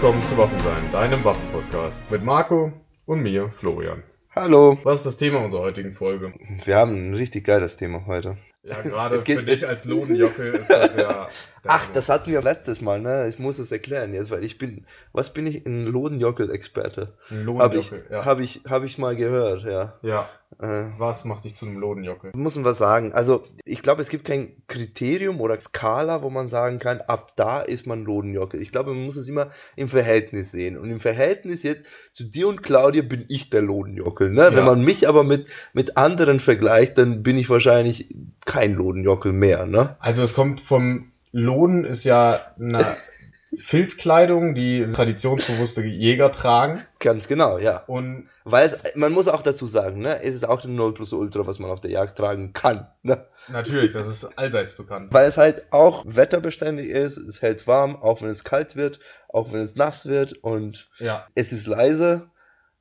willkommen zu Waffensein, deinem Waffenpodcast mit Marco und mir, Florian. Hallo. Was ist das Thema unserer heutigen Folge? Wir haben ein richtig geiles Thema heute. Ja, gerade für dich als Lohnjockel ist das ja. Ach, das hatten wir letztes Mal, ne? Ich muss es erklären jetzt, weil ich bin, was bin ich? Ein Lodenjockel-Experte. Ein Habe ich, Lohnjockel, ja. hab ich, hab ich mal gehört, ja. ja. Äh, Was macht dich zu einem Lohnjockel? muss man was sagen. Also, ich glaube, es gibt kein Kriterium oder Skala, wo man sagen kann, ab da ist man Lodenjockel. Ich glaube, man muss es immer im Verhältnis sehen. Und im Verhältnis jetzt zu dir und Claudia bin ich der Lodenjockel. Ne? Ja. Wenn man mich aber mit, mit anderen vergleicht, dann bin ich wahrscheinlich kein Lodenjockel mehr. Ne? Also es kommt vom Lohn ist ja eine Filzkleidung, die traditionsbewusste Jäger tragen. Ganz genau, ja. Und Weil es, man muss auch dazu sagen, ne, es ist auch ein 0 plus Ultra, was man auf der Jagd tragen kann. Ne? natürlich, das ist allseits bekannt. Weil es halt auch wetterbeständig ist, es hält warm, auch wenn es kalt wird, auch wenn es nass wird und Ja, es ist leise.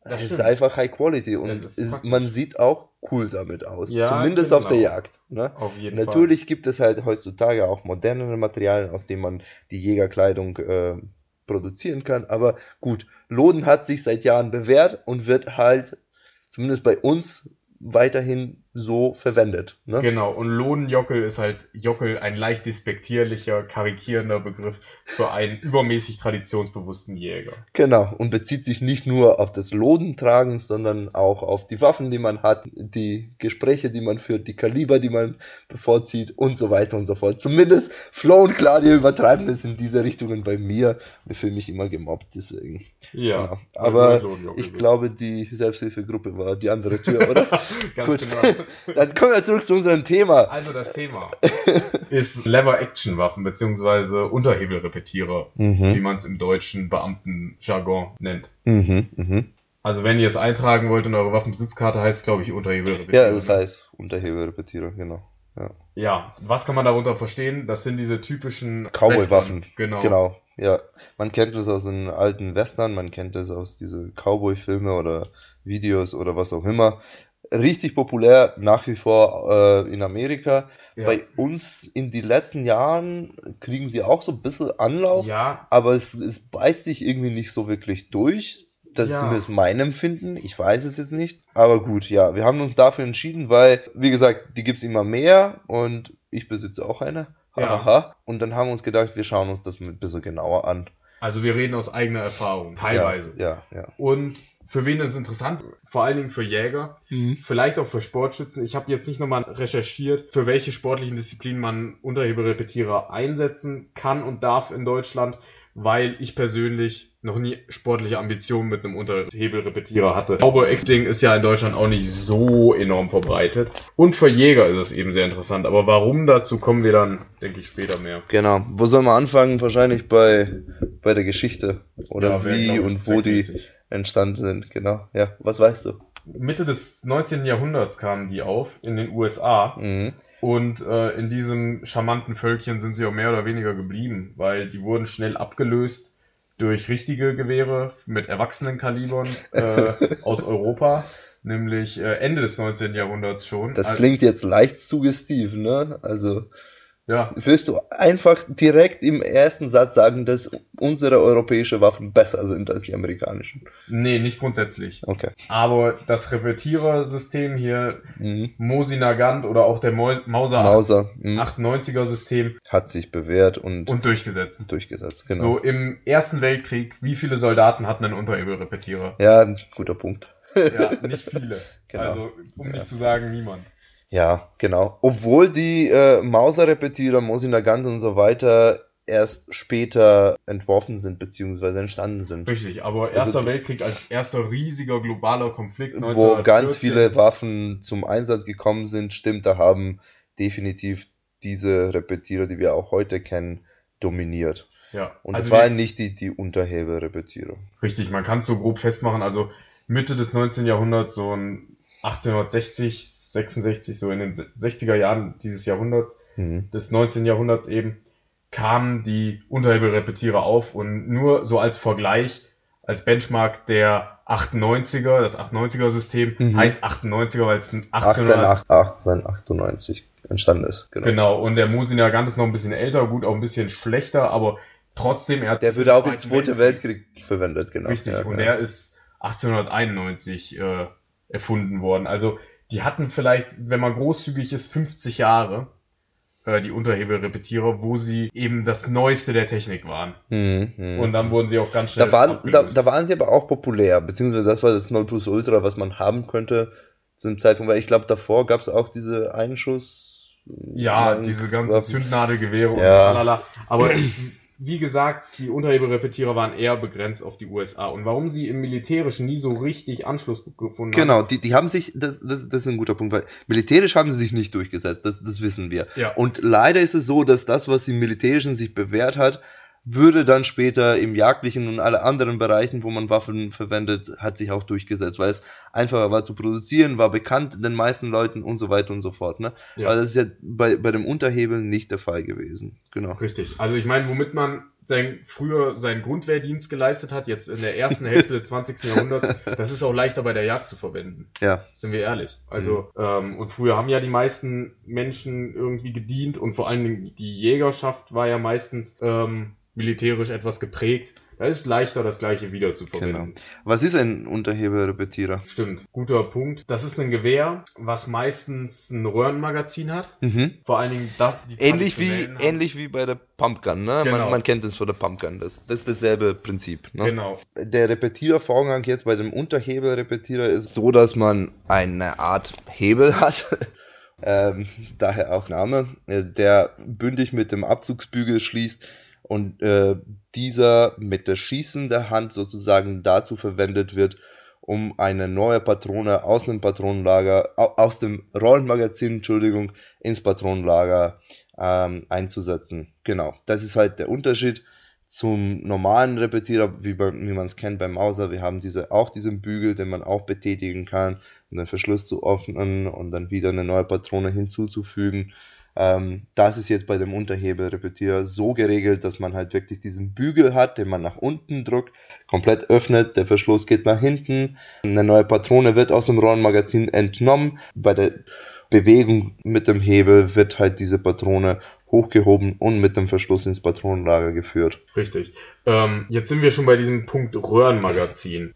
Das es ist stimmt. einfach High Quality und ist praktisch. man sieht auch cool damit aus. Ja, Zumindest genau. auf der Jagd. Ne? auf jeden Fall. Natürlich gibt es halt heutzutage auch modernere Materialien, aus denen man die Jägerkleidung äh, produzieren kann. Aber gut, Loden hat sich seit Jahren bewährt und wird halt, zumindest bei uns, weiterhin so verwendet. Ne? Genau, und Lohnjockel ist halt Jockel ein leicht despektierlicher, karikierender Begriff für einen übermäßig traditionsbewussten Jäger. Genau, und bezieht sich nicht nur auf das Lodentragen, sondern auch auf die Waffen, die man hat, die Gespräche, die man führt, die Kaliber, die man bevorzieht und so weiter und so fort. Zumindest Flo und Claudia übertreiben es in diese Richtungen bei mir. Ich fühle mich immer gemobbt, deswegen. Ja, weil aber Ich bist. glaube, die Selbsthilfegruppe war die andere Tür, oder? Ganz Gut. genau. Dann kommen wir zurück zu unserem Thema. Also das Thema ist Lever-Action-Waffen beziehungsweise Unterhebelrepetierer, wie Mhm. man es im deutschen Beamtenjargon nennt. Mhm. Mhm. Also wenn ihr es eintragen wollt in eure Waffenbesitzkarte, heißt es glaube ich Unterhebelrepetierer. Ja, das heißt Unterhebelrepetierer, genau. Ja. Ja, was kann man darunter verstehen? Das sind diese typischen Cowboy-Waffen. Genau. Genau, ja. Man kennt das aus den alten Western, man kennt das aus diese Cowboy-Filme oder Videos oder was auch immer. Richtig populär nach wie vor äh, in Amerika. Ja. Bei uns in den letzten Jahren kriegen sie auch so ein bisschen Anlauf, ja, aber es, es beißt sich irgendwie nicht so wirklich durch. Das Ja. ist zumindest mein Empfinden. Ich weiß es jetzt nicht. Aber gut, ja, wir haben uns dafür entschieden, weil, wie gesagt, die gibt's immer mehr und ich besitze auch eine. Ja. Aha. Und dann haben wir uns gedacht, wir schauen uns das ein bisschen genauer an. Also wir reden aus eigener Erfahrung, teilweise. Ja, ja. Und für wen ist es interessant? Vor allen Dingen für Jäger, ja. vielleicht auch für Sportschützen. Ich habe jetzt nicht nochmal recherchiert, für welche sportlichen Disziplinen man Unterhebelrepetierer einsetzen kann und darf in Deutschland, weil ich persönlich noch nie sportliche Ambitionen mit einem Unterhebelrepetierer hatte. Cowboy Acting ist ja in Deutschland auch nicht so enorm verbreitet. Und für Jäger ist es eben sehr interessant. Aber warum dazu kommen wir dann, denke ich, später mehr. Genau. Wo soll man anfangen? Wahrscheinlich bei, bei der Geschichte. Oder Ja, wie und wo die entstanden sind. Genau. Ja, was weißt du? Mitte des 19. Jahrhunderts kamen die auf in den USA. Mhm. Und äh, in diesem charmanten Völkchen sind sie auch mehr oder weniger geblieben, weil die wurden schnell abgelöst durch richtige Gewehre mit erwachsenen Kalibern äh, aus Europa, nämlich äh, Ende des 19. Jahrhunderts schon. Das klingt jetzt leicht suggestiv, ne? Also, ja, willst du einfach direkt im ersten Satz sagen, dass unsere europäische Waffen besser sind als die amerikanischen? nee, nicht grundsätzlich. Okay. Aber das Repetierersystem hier, Mhm. Mosi Nagant oder auch der Mau Mauser Mauser mhm. 98er System hat sich bewährt und, und durchgesetzt. durchgesetzt, genau. So im Ersten Weltkrieg, wie viele Soldaten hatten einen Unterhebelrepetierer? Ja, guter Punkt. Ja, nicht viele. Genau. Also, um Ja. nicht zu sagen, niemand. Ja, genau. Obwohl die äh, Mauser-Repetierer, Mosin Nagant und so weiter erst später entworfen sind beziehungsweise entstanden sind. Richtig, aber Erster Also- Weltkrieg als erster riesiger globaler Konflikt Wo 1914. ganz viele Waffen zum Einsatz gekommen sind, stimmt, da haben definitiv diese Repetierer, die wir auch heute kennen, dominiert. Ja, Und also es waren nicht die, die Unterhebelrepetierer. richtig, man kann es so grob festmachen. Also Mitte des 19. Jahrhunderts, so ein 1860, 66, so in den 60er Jahren dieses Jahrhunderts, Mhm. des 19. Jahrhunderts eben, kamen die Unterhebelrepetierer auf und nur so als Vergleich, als Benchmark der 98er, das 98er System Mhm. heißt 98er, weil es 1800 18, 1898 entstanden ist. Genau. Genau, und der Mosin Nagant ist noch ein bisschen älter, gut, auch ein bisschen schlechter, aber trotzdem, er hat Der würde auch im Zweiten Weltkrieg verwendet, genau. Richtig, Ja, und ja. der ist 1891 äh, erfunden worden. Also die hatten vielleicht, wenn man großzügig ist, 50 Jahre, äh, die Unterhebelrepetierer, wo sie eben das Neueste der Technik waren. Mhm, mhm. Und dann wurden sie auch ganz schnell da, waren, da, da waren sie aber auch populär, beziehungsweise das war das 0 plus Ultra, was man haben könnte zu dem Zeitpunkt, weil ich glaube, davor gab es auch diese Einschuss. ja, diese ganzen. Zündnadelgewehre und Ja. tralala. Aber wie gesagt, die Unterhebelrepetierer waren eher begrenzt auf die USA. Und warum sie im Militärischen nie so richtig Anschluss gefunden haben, Genau, die, die haben sich, das, das, das ist ein guter Punkt, weil militärisch haben sie sich nicht durchgesetzt, das, das wissen wir. Ja. Und leider ist es so, dass das, was im Militärischen sich bewährt hat, würde dann später im jagdlichen und alle anderen Bereichen, wo man Waffen verwendet, hat sich auch durchgesetzt, weil es einfacher war zu produzieren, war bekannt den meisten Leuten und so weiter und so fort. Ne? Ja. Aber das ist ja bei, bei dem Unterhebel nicht der Fall gewesen. Genau. Richtig. Also ich meine, womit man sein, früher seinen Grundwehrdienst geleistet hat, jetzt in der ersten Hälfte des 20. Jahrhunderts, das ist auch leichter bei der Jagd zu verwenden. Ja. Sind wir ehrlich. Also, ähm, und früher haben ja die meisten Menschen irgendwie gedient und vor allen Dingen die Jägerschaft war ja meistens ähm, militärisch etwas geprägt. Da ist es leichter, das gleiche wieder zu verwenden. Was ist ein Unterhebelrepetierer? Stimmt. Guter Punkt. Das ist ein Gewehr, was meistens ein Röhrenmagazin hat. Mhm. Vor allen Dingen das, die Ähnlich wie, haben- ähnlich wie bei der Pumpgun, ne? Genau. Man, man kennt es von der Pumpgun. Das, das ist dasselbe Prinzip. Ne? Genau. Der Repetiervorgang jetzt bei dem Unterhebelrepetierer ist so, dass man eine Art Hebel hat. ähm, daher auch Name, äh, der bündig mit dem Abzugsbügel schließt und äh, dieser mit der schießenden Hand sozusagen dazu verwendet wird, um eine neue Patrone aus dem Patronenlager, au- aus dem Rollenmagazin, Entschuldigung, ins Patronenlager ähm, einzusetzen. Genau, das ist halt der Unterschied zum normalen Repetierer, wie, bei- wie man es kennt beim Mauser. Wir haben diese, auch diesen Bügel, den man auch betätigen kann, um den Verschluss zu öffnen und dann wieder eine neue Patrone hinzuzufügen. Ähm, das ist jetzt bei dem Unterhebelrepetierer so geregelt, dass man halt wirklich diesen Bügel hat, den man nach unten drückt, komplett öffnet, der Verschluss geht nach hinten, eine neue Patrone wird aus dem Rollenmagazin entnommen. Bei der Bewegung mit dem Hebel wird halt diese Patrone hochgehoben und mit dem Verschluss ins Patronenlager geführt. Richtig. Ähm, jetzt sind wir schon bei diesem Punkt Röhrenmagazin.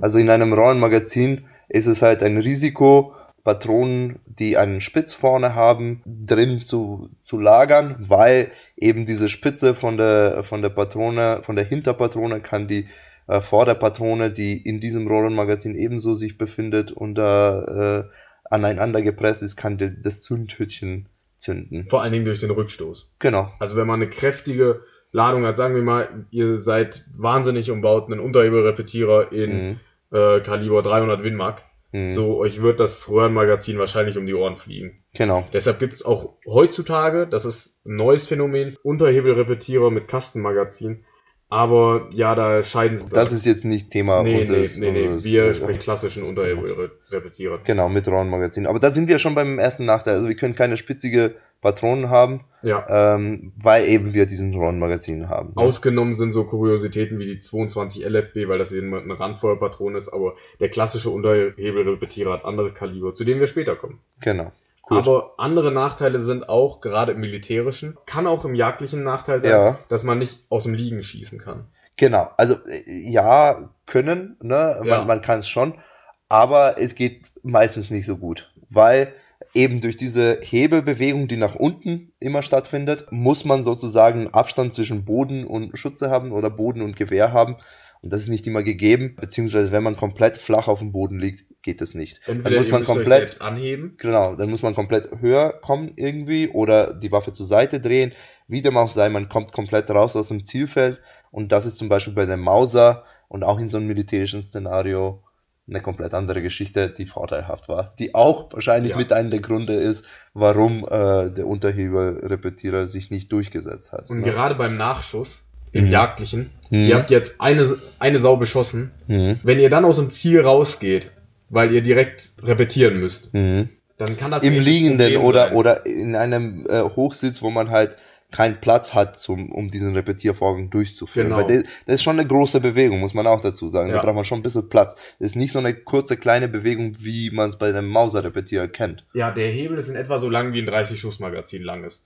Also in einem Rollenmagazin ist es halt ein Risiko, Patronen, die einen Spitz vorne haben, drin zu, zu lagern, weil eben diese Spitze von der, von der Patrone, von der Hinterpatrone kann die äh, Vorderpatrone, die in diesem Rollenmagazin ebenso sich befindet und da äh, aneinander gepresst ist, kann die, das Zündhütchen zünden. Vor allen Dingen durch den Rückstoß. Genau. Also wenn man eine kräftige Ladung hat, sagen wir mal, ihr seid wahnsinnig umbaut, einen Unterhebelrepetierer in Mhm. äh, Kaliber 300 Winmark. Mhm. So, euch wird das Röhrenmagazin wahrscheinlich um die Ohren fliegen. Genau. Deshalb gibt es auch heutzutage, das ist ein neues Phänomen, Unterhebelrepetierer mit Kastenmagazin. Aber ja, da scheiden sie. Das ist jetzt nicht Thema nee, nee, unseres, nee, nee. unseres, Wir äh, sprechen klassischen Unterhebelrepetierer. Genau, mit Rollenmagazin. Aber da sind wir schon beim ersten Nachteil. Also wir können keine spitzige Patronen haben, Ja. ähm, weil eben wir diesen Rollenmagazin haben. ne? Ausgenommen sind so Kuriositäten wie die 22 LFB, weil das eben eine Randfeuerpatron ist, aber der klassische Unterhebelrepetierer hat andere Kaliber, zu denen wir später kommen. Genau. Gut. Aber andere Nachteile sind auch, gerade im militärischen, kann auch im jagdlichen Nachteil sein, Ja. dass man nicht aus dem Liegen schießen kann. Genau. Also äh, ja, können, ne? Ja. Man, man kann es schon, aber es geht meistens nicht so gut, weil eben durch diese Hebelbewegung, die nach unten immer stattfindet, muss man sozusagen Abstand zwischen Boden und Schütze haben oder Boden und Gewehr haben. Und das ist nicht immer gegeben, beziehungsweise wenn man komplett flach auf dem Boden liegt, geht es nicht. Entweder dann muss man komplett selbst anheben. Genau, dann muss man komplett höher kommen irgendwie oder die Waffe zur Seite drehen. Wie dem auch sei, man kommt komplett raus aus dem Zielfeld. Und das ist zum Beispiel bei der Mauser und auch in so einem militärischen Szenario eine komplett andere Geschichte, die vorteilhaft war. Die auch wahrscheinlich Ja. mit einer der Gründe ist, warum äh, der Unterhebelrepetierer sich nicht durchgesetzt hat. Und ne? gerade beim Nachschuss, im Mhm. jagdlichen, Mhm. ihr habt jetzt eine, eine Sau beschossen. Mhm. Wenn ihr dann aus dem Ziel rausgeht, weil ihr direkt repetieren müsst, Mhm. dann kann das Im Liegenden oder, sein. oder in einem äh, Hochsitz, wo man halt keinen Platz hat, zum, um diesen Repetiervorgang durchzuführen. Genau. Weil das, das ist schon eine große Bewegung, muss man auch dazu sagen. Da Ja. braucht man schon ein bisschen Platz. Das ist nicht so eine kurze, kleine Bewegung, wie man es bei dem Mauser-Repetierer kennt. Ja, der Hebel ist in etwa so lang wie ein 30-Schuss-Magazin lang ist.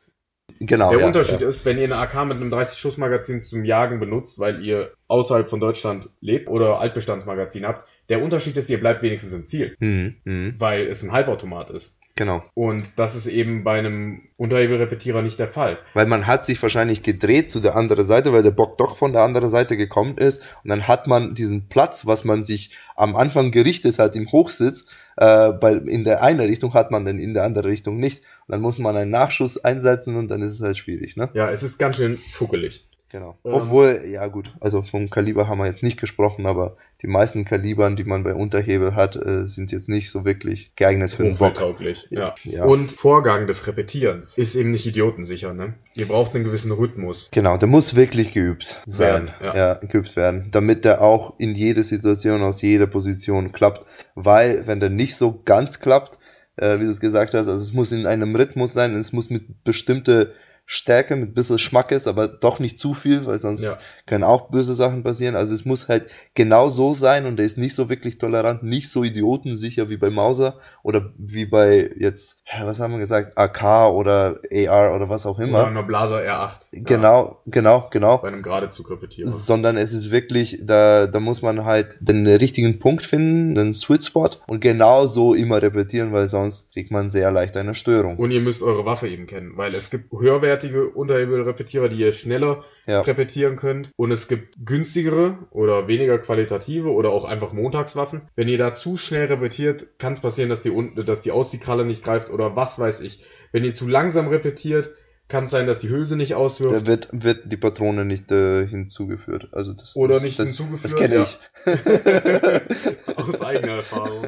Genau. Der ja, Unterschied ja. ist, wenn ihr eine AK mit einem 30-Schuss-Magazin zum Jagen benutzt, weil ihr außerhalb von Deutschland lebt oder Altbestandsmagazin habt, der Unterschied ist, ihr bleibt wenigstens im Ziel, Mhm, mhm, weil es ein Halbautomat ist. Genau. Und das ist eben bei einem Unterhebelrepetierer nicht der Fall. Weil man hat sich wahrscheinlich gedreht zu der anderen Seite, weil der Bock doch von der anderen Seite gekommen ist. Und dann hat man diesen Platz, was man sich am Anfang gerichtet hat im Hochsitz, äh, bei, in der eine Richtung hat man dann in der andere Richtung nicht. Und dann muss man einen Nachschuss einsetzen und dann ist es halt schwierig, ne? Ja, es ist ganz schön fuckelig. Genau. Ähm. Obwohl, ja gut, also vom Kaliber haben wir jetzt nicht gesprochen, aber die meisten Kalibern, die man bei Unterhebel hat, äh, sind jetzt nicht so wirklich geeignet für den Bock. Ja. Ja. Und Vorgang des Repetierens ist eben nicht idiotensicher, ne? Ihr braucht einen gewissen Rhythmus. Genau, der muss wirklich geübt sein. Werden, ja. ja. geübt werden, damit der auch in jede Situation, aus jeder Position klappt. Weil, wenn der nicht so ganz klappt, äh, wie du es gesagt hast, also es muss in einem Rhythmus sein, es muss mit bestimmte Stärke, mit bisschen Schmackes, aber doch nicht zu viel, weil sonst Ja. können auch böse Sachen passieren. Also es muss halt genau so sein und der ist nicht so wirklich tolerant, nicht so idiotensicher wie bei Mauser oder wie bei jetzt, was haben wir gesagt, AK oder AR oder was auch Oder immer. eine Blaser R8. Ja, Genau, genau, genau bei einem Gradezug-Repetierer. sondern es ist wirklich, da, da muss man halt den richtigen Punkt finden, den Sweet Spot und genau so immer repetieren, weil sonst kriegt man sehr leicht eine Störung. Und ihr müsst eure Waffe eben kennen, weil es gibt höherwertige Unterhebelrepetierer, die ihr schneller Ja. repetieren könnt. Und es gibt günstigere oder weniger qualitative oder auch einfach Montagswaffen. Wenn ihr da zu schnell repetiert, kann es passieren, dass die, dass die Ausziehkralle nicht greift oder was weiß ich. Wenn ihr zu langsam repetiert, kann es sein, dass die Hülse nicht Da auswirft. wird, wird die Patrone nicht äh, hinzugeführt. Also das, Oder nicht das, hinzugeführt, Das kenne ja. ich. Aus eigener Erfahrung.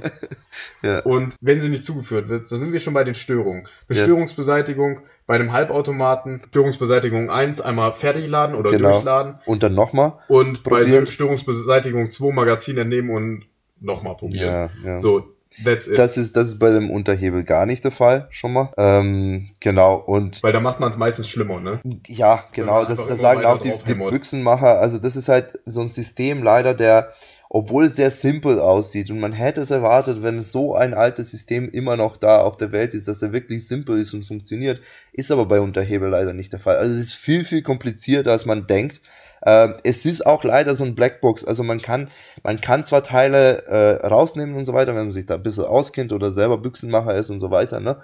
Ja. Und wenn sie nicht zugeführt wird, da sind wir schon bei den Störungen. Bestörungsbeseitigung bei einem Halbautomaten, Störungsbeseitigung 1 einmal fertigladen oder Genau. durchladen Und dann nochmal. und bei Probieren. Störungsbeseitigung 2 Magazin entnehmen und nochmal probieren. Ja, ja. So, that's it. Das ist, das ist bei dem Unterhebel gar nicht der Fall, schon mal. Ähm, genau, und Weil da macht man es meistens schlimmer, ne? Ja, genau, das, das sagen auch die, die. Büchsenmacher. Also das ist halt so ein System leider, der, obwohl es sehr simpel aussieht und man hätte es erwartet, wenn so ein altes System immer noch da auf der Welt ist, dass er wirklich simpel ist und funktioniert, ist aber bei Unterhebel leider nicht der Fall. Also es ist viel, viel komplizierter, als man denkt. Ähm, es ist auch leider so ein Blackbox. Also man kann, man kann zwar Teile äh, rausnehmen und so weiter, wenn man sich da ein bisschen auskennt oder selber Büchsenmacher ist und so weiter, ne?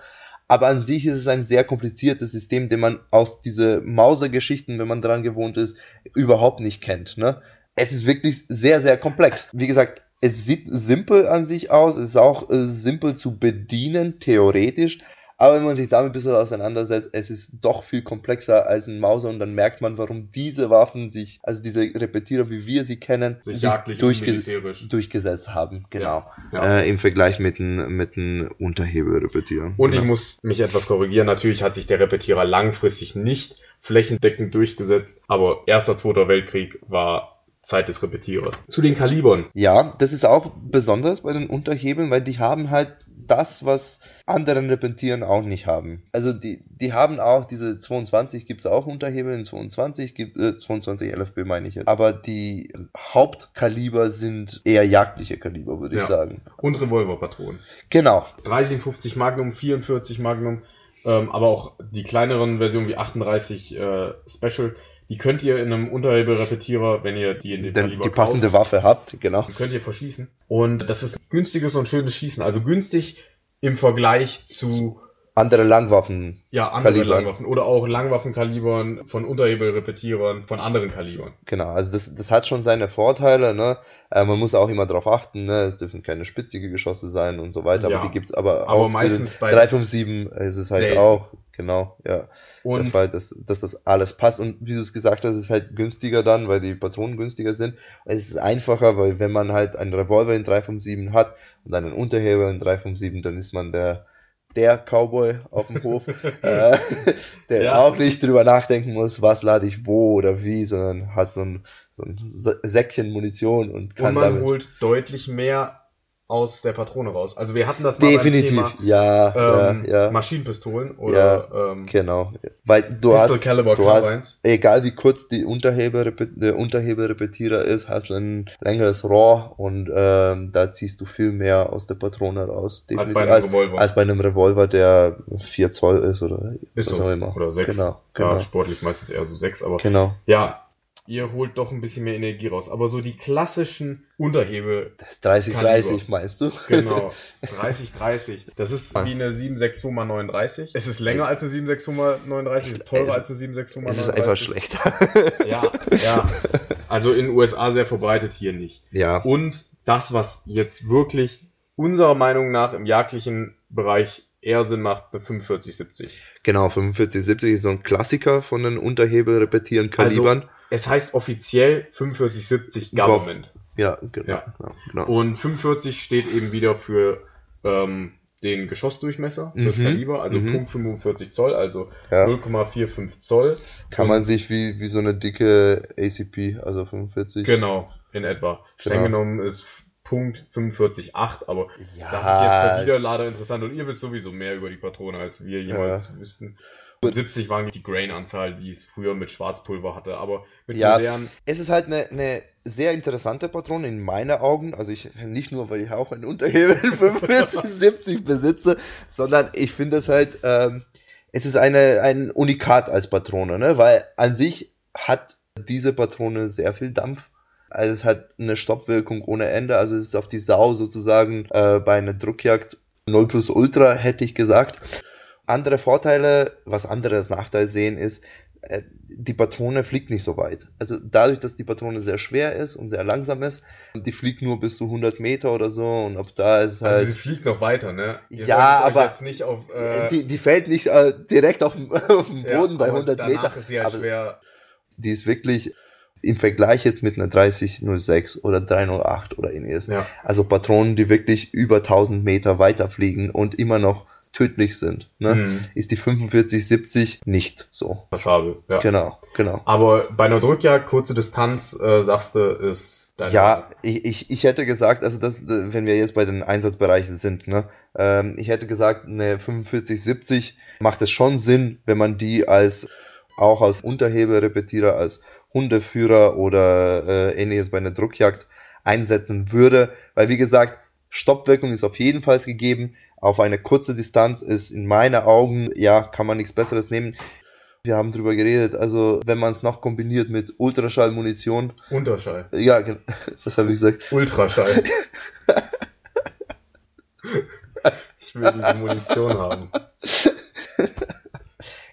Aber an sich ist es ein sehr kompliziertes System, den man aus diese Mauser-Geschichten, wenn man dran gewohnt ist, überhaupt nicht kennt. Ne? Es ist wirklich sehr, sehr komplex. Wie gesagt, es sieht simpel an sich aus, es ist auch äh, simpel zu bedienen, theoretisch. Aber wenn man sich damit ein bisschen auseinandersetzt, es ist doch viel komplexer als ein Mauser und dann merkt man, warum diese Waffen sich, also diese Repetierer, wie wir sie kennen, Sich jagdlich und durchge militärisch. durchgesetzt haben. Genau. Ja. Äh, Im Vergleich mit den, mit den Unterhebelrepetierern. Und ich Genau. muss mich etwas korrigieren. Natürlich hat sich der Repetierer langfristig nicht flächendeckend durchgesetzt, aber erster, zweiter Weltkrieg war Zeit des Repetierers. Zu den Kalibern. Ja, das ist auch besonders bei den Unterhebeln, weil die haben halt das, was anderen Repetieren auch nicht haben. Also die, die haben auch diese 22 gibt's auch Unterhebel, in 22 gibt äh, 22 LFB meine ich jetzt. Aber die Hauptkaliber sind eher jagdliche Kaliber, würde ich Ja. sagen. Und Revolverpatronen. Genau. 357 Magnum, 44 Magnum, ähm, aber auch die kleineren Versionen wie 38 äh, Special, die könnt ihr in einem Unterhebelrepetierer, wenn ihr die in den Denn Kaliber die passende Waffe habt, genau. kauft, könnt ihr verschießen. Und das ist günstiges und schönes Schießen. Also günstig im Vergleich zu Andere Langwaffen. ja, anderen Kalibern. Langwaffen oder auch Langwaffenkalibern von Unterhebelrepetierern von anderen Kalibern. Genau, also das, das hat schon seine Vorteile, ne? Äh, man muss auch immer darauf achten, ne? Es dürfen keine spitzige Geschosse sein und so weiter, Ja. aber die gibt's aber, Aber auch meistens bei- den 357 ist es halt Selten. auch, genau, ja. der Und Fall, dass, dass das alles passt. Und wie du es gesagt hast, ist halt günstiger dann, weil die Patronen günstiger sind. Es ist einfacher, weil wenn man halt einen Revolver in 357 hat und einen Unterheber in 357, dann ist man der der Cowboy auf dem Hof, äh, der Ja. auch nicht drüber nachdenken muss, was lade ich wo oder wie, sondern hat so ein, so ein Sä- Säckchen Munition und Und kann man damit. holt deutlich mehr aus der Patrone raus. Also wir hatten das mal Definitiv, Thema, ja, ähm, ja, ja. Maschinenpistolen oder ja, ähm, genau. Weil du Pistol hast, Caliber du hast, egal wie kurz die Unterheber, der Unterheberrepetierer ist, hast du ein längeres Rohr und ähm, da ziehst du viel mehr aus der Patrone raus. Definitiv, als bei einem Revolver. Als, bei einem Revolver, der 4 Zoll ist oder ist was so. auch immer. Oder 6. Genau, genau. Ja, sportlich meistens eher so 6, aber genau. ja, ihr holt doch ein bisschen mehr Energie raus. Aber so die klassischen Unterhebe. Das 30-30 meinst du? Genau. 30-30. Das ist wie eine 762 mal 39. Es ist länger als eine 762 mal 39. Es ist teurer es, als eine 762 mal 39. Es ist einfach schlechter. Ja, ja. Also in den USA sehr verbreitet, hier nicht. Ja. Und das, was jetzt wirklich unserer Meinung nach im jagdlichen Bereich eher Sinn macht, eine 4570. Genau, 4570 ist so ein Klassiker von den Unterhebel repetierenden Kalibern. Also, es heißt offiziell 4570 Government. Ja, genau, ja. Genau, genau. Und 45 steht eben wieder für ähm, den Geschossdurchmesser, fürs mhm. Kaliber, also mhm. Punkt 45 Zoll, also ja. 0,45 Zoll. Kann Und man sich wie, wie so eine dicke ACP, also 45. Genau, in etwa. Streng genau. genommen ist Punkt 45,8, aber ja, das ist jetzt für Wiederlader interessant und ihr wisst sowieso mehr über die Patrone, als wir jemals ja. wüssten. 70 waren die Grain-Anzahl, die es früher mit Schwarzpulver hatte, aber mit ja, modernen. Es ist halt eine, eine sehr interessante Patrone in meinen Augen. Also ich nicht nur, weil ich auch einen Unterhebel 45, 70 besitze, sondern ich finde es halt, ähm, es ist eine, ein Unikat als Patrone, ne? Weil an sich hat diese Patrone sehr viel Dampf. Also es hat eine Stoppwirkung ohne Ende. Also es ist auf die Sau sozusagen äh, bei einer Druckjagd 0 plus Ultra, hätte ich gesagt. Andere Vorteile, was andere als Nachteil sehen, ist, äh, die Patrone fliegt nicht so weit. Also dadurch, dass die Patrone sehr schwer ist und sehr langsam ist, die fliegt nur bis zu 100 Meter oder so und ob da ist halt... Also sie fliegt noch weiter, ne? Ihr ja, aber jetzt nicht auf, äh... die, die fällt nicht äh, direkt auf dem, auf dem Boden ja, bei 100 Meter. ist sie halt schwer. Die ist wirklich im Vergleich jetzt mit einer 3006 oder 308 oder ähnliches. Ja. Also Patronen, die wirklich über 1000 Meter weiter fliegen und immer noch tödlich sind, ne? Mhm. ist die 4570 nicht so. Passabel, ja. Genau, genau. Aber bei einer Drückjagd, kurze Distanz, äh, sagst du, ist dein Ja, ich, ich, ich hätte gesagt, also das, wenn wir jetzt bei den Einsatzbereichen sind, ne, ähm, ich hätte gesagt, eine 4570 macht es schon Sinn, wenn man die als auch als Unterheberrepetierer, als Hundeführer oder äh, ähnliches bei einer Druckjagd einsetzen würde, weil wie gesagt, Stoppwirkung ist auf jeden Fall gegeben. Auf eine kurze Distanz ist in meinen Augen, ja, kann man nichts Besseres nehmen. Wir haben drüber geredet, also wenn man es noch kombiniert mit Ultraschallmunition. Unterschall. Ja, was habe ich gesagt? Ultraschall. ich will diese Munition haben.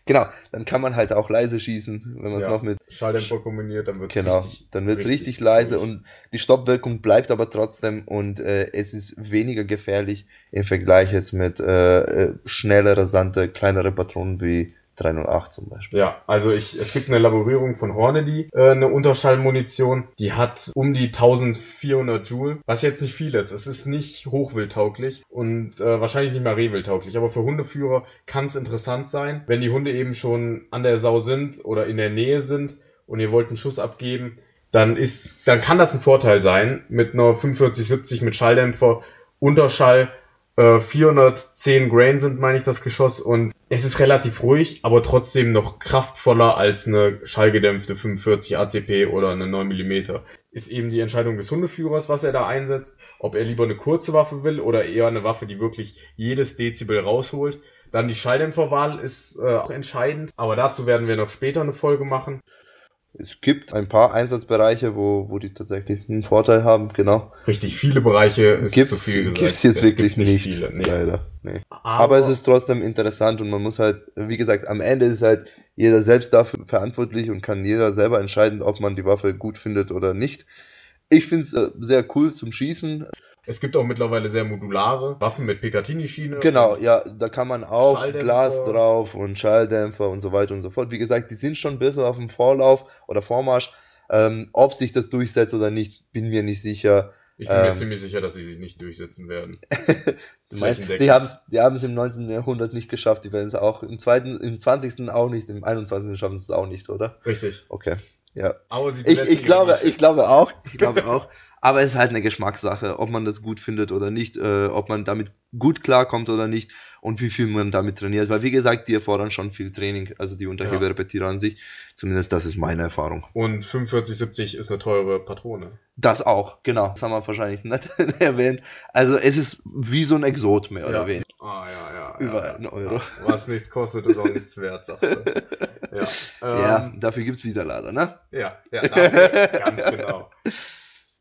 Genau, dann kann man halt auch leise schießen, wenn man es ja, noch mit Schalldämpfer kombiniert, dann wird es genau, richtig, dann wird es richtig, richtig, leise durch. und die Stoppwirkung bleibt aber trotzdem und äh, es ist weniger gefährlich im Vergleich jetzt mit äh, äh schnellere, rasante, kleinere Patronen wie 308 zum Beispiel. Ja, also ich, es gibt eine Laborierung von Hornady, äh, eine Unterschallmunition, die hat um die 1400 Joule, was jetzt nicht viel ist. Es ist nicht hochwildtauglich und äh, wahrscheinlich nicht mal rehwildtauglich, aber für Hundeführer kann es interessant sein, wenn die Hunde eben schon an der Sau sind oder in der Nähe sind und ihr wollt einen Schuss abgeben, dann ist, dann kann das ein Vorteil sein mit einer 4570 mit Schalldämpfer, Unterschall 410 äh, Grain sind, meine ich, das Geschoss und es ist relativ ruhig, aber trotzdem noch kraftvoller als eine schallgedämpfte 45 ACP oder eine 9 mm. Ist eben die Entscheidung des Hundeführers, was er da einsetzt, ob er lieber eine kurze Waffe will oder eher eine Waffe, die wirklich jedes Dezibel rausholt. Dann die Schalldämpferwahl ist äh, auch entscheidend, aber dazu werden wir noch später eine Folge machen. Es gibt ein paar Einsatzbereiche, wo, wo die tatsächlich einen Vorteil haben, genau. Richtig viele Bereiche ist gibt's, zu viel gesagt. Gibt's jetzt es wirklich gibt nicht, viele, nee. leider. Nee. Aber, Aber, es ist trotzdem interessant und man muss halt, wie gesagt, am Ende ist halt jeder selbst dafür verantwortlich und kann jeder selber entscheiden, ob man die Waffe gut findet oder nicht. Ich finde es äh, sehr cool zum Schießen. Es gibt auch mittlerweile sehr modulare Waffen mit Picatinny-Schiene. Genau, ja, da kann man auch Glas drauf und Schalldämpfer und so weiter und so fort. Wie gesagt, die sind schon besser auf dem Vorlauf oder Vormarsch. Ähm, ob sich das durchsetzt oder nicht, bin mir nicht sicher. Ich bin ähm, mir ziemlich sicher, dass sie sich nicht durchsetzen werden. meinst, die haben es im 19. Jahrhundert nicht geschafft, die werden es auch im, zweiten, im 20. auch nicht, im 21. schaffen sie es auch nicht, oder? Richtig. Okay. Ja. Aber sie Ich, ich, glaube, ich glaube auch. Ich glaube auch. Aber es ist halt eine Geschmackssache, ob man das gut findet oder nicht, äh, ob man damit gut klarkommt oder nicht und wie viel man damit trainiert. Weil wie gesagt, die erfordern schon viel Training, also die Unterheberrepetierer an sich. Zumindest das ist meine Erfahrung. Und 4570 ist eine teure Patrone. Das auch, genau. Das haben wir wahrscheinlich nicht erwähnt. Also es ist wie so ein Exot mehr oder weniger. Ah, ja, ja. Über einen Euro. Was nichts kostet, ist auch nichts wert, sagst du. Ja, ähm, Ja, dafür gibt's Widerlader, ne? ja, ja dafür, ganz genau.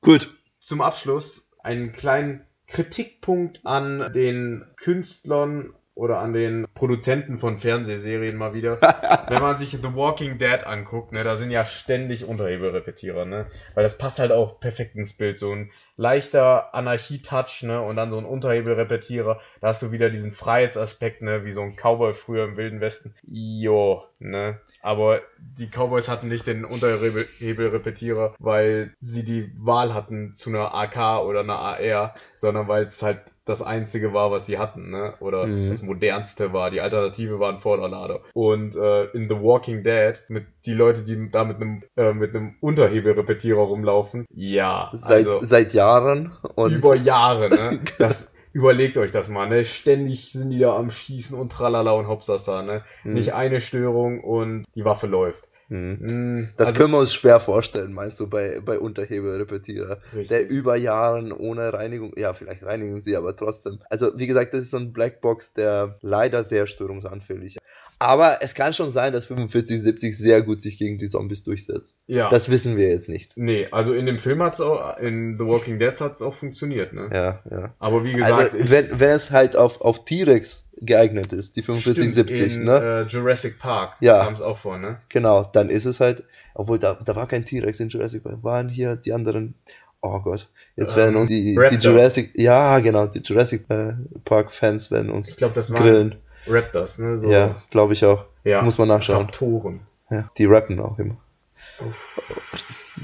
Gut. Zum Abschluss einen kleinen Kritikpunkt an den Künstlern oder an den Produzenten von Fernsehserien mal wieder. Wenn man sich The Walking Dead anguckt, ne, da sind ja ständig Unterhebelrepetierer, ne? Weil das passt halt auch perfekt ins Bild. So ein leichter Anarchie-Touch, ne? Und dann so ein Unterhebelrepetierer. Da hast du wieder diesen Freiheitsaspekt, ne? Wie so ein Cowboy früher im Wilden Westen. Jo, ne? Aber die Cowboys hatten nicht den Unterhebelrepetierer, weil sie die Wahl hatten zu einer AK oder einer AR, sondern weil es halt das einzige war, was sie hatten, ne? Oder Mhm. das modernste war. Die Alternative war ein Vorderlader. Und äh, in The Walking Dead, mit die Leute, die da mit einem äh, mit einem Unterhebelrepetierer rumlaufen, ja, Seit, also seit Jahren und über Jahre, ne? Das überlegt euch das mal, ne? Ständig sind die da am Schießen und tralala und hopsasa, ne? Hm, Nicht eine Störung und die Waffe läuft. Hm. Hm, Das also, können wir uns schwer vorstellen, meinst du, bei, bei Unterhebelrepetierer. Der über Jahren ohne Reinigung, ja, vielleicht reinigen sie, aber trotzdem. Also, wie gesagt, das ist so ein Blackbox, der leider sehr störungsanfällig ist. Aber es kann schon sein, dass 4570 sehr gut sich gegen die Zombies durchsetzt. ja. Das wissen wir jetzt nicht. nee, also in dem Film hat's auch, in The Walking Dead hat's auch funktioniert, ne? Ja, ja. Aber wie gesagt, Also, wenn, wenn es halt auf, auf T-Rex geeignet ist, die 4570, stimmt, in, ne? Äh, Jurassic Park Ja. kam's auch vor, ne? Genau, dann ist es halt, obwohl da, da war kein T-Rex in Jurassic Park, waren hier die anderen, oh Gott, jetzt Ähm, werden uns die, die. Jurassic, ja genau, die Jurassic äh, Park Fans werden uns Ich glaube, das waren grillen. Raptors, ne? So, Ja, glaube ich auch. ja. Muss man nachschauen. Raptoren. Ja, die rappen auch immer.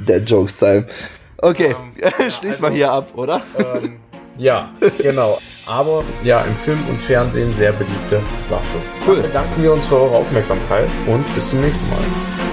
Dead Jokes Time. Okay, ja, schließ also- mal hier ab, oder? ähm, ja, genau. Aber ja, im Film und Fernsehen sehr beliebte Waffe. Cool. Dann bedanken wir uns für eure Aufmerksamkeit und bis zum nächsten Mal.